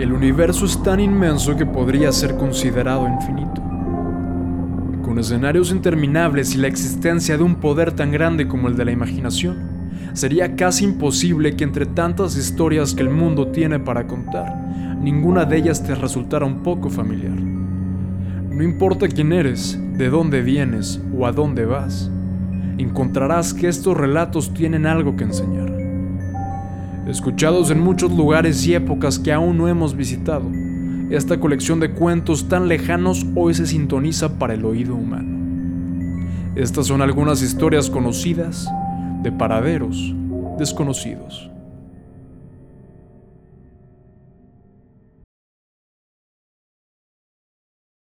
El universo es tan inmenso que podría ser considerado infinito. Con escenarios interminables y la existencia de un poder tan grande como el de la imaginación, sería casi imposible que entre tantas historias que el mundo tiene para contar, ninguna de ellas te resultara un poco familiar. No importa quién eres, de dónde vienes o a dónde vas, encontrarás que estos relatos tienen algo que enseñar escuchados en muchos lugares y épocas que aún no hemos visitado. Esta colección de cuentos tan lejanos hoy se sintoniza para el oído humano. Estas son algunas historias conocidas de paraderos desconocidos.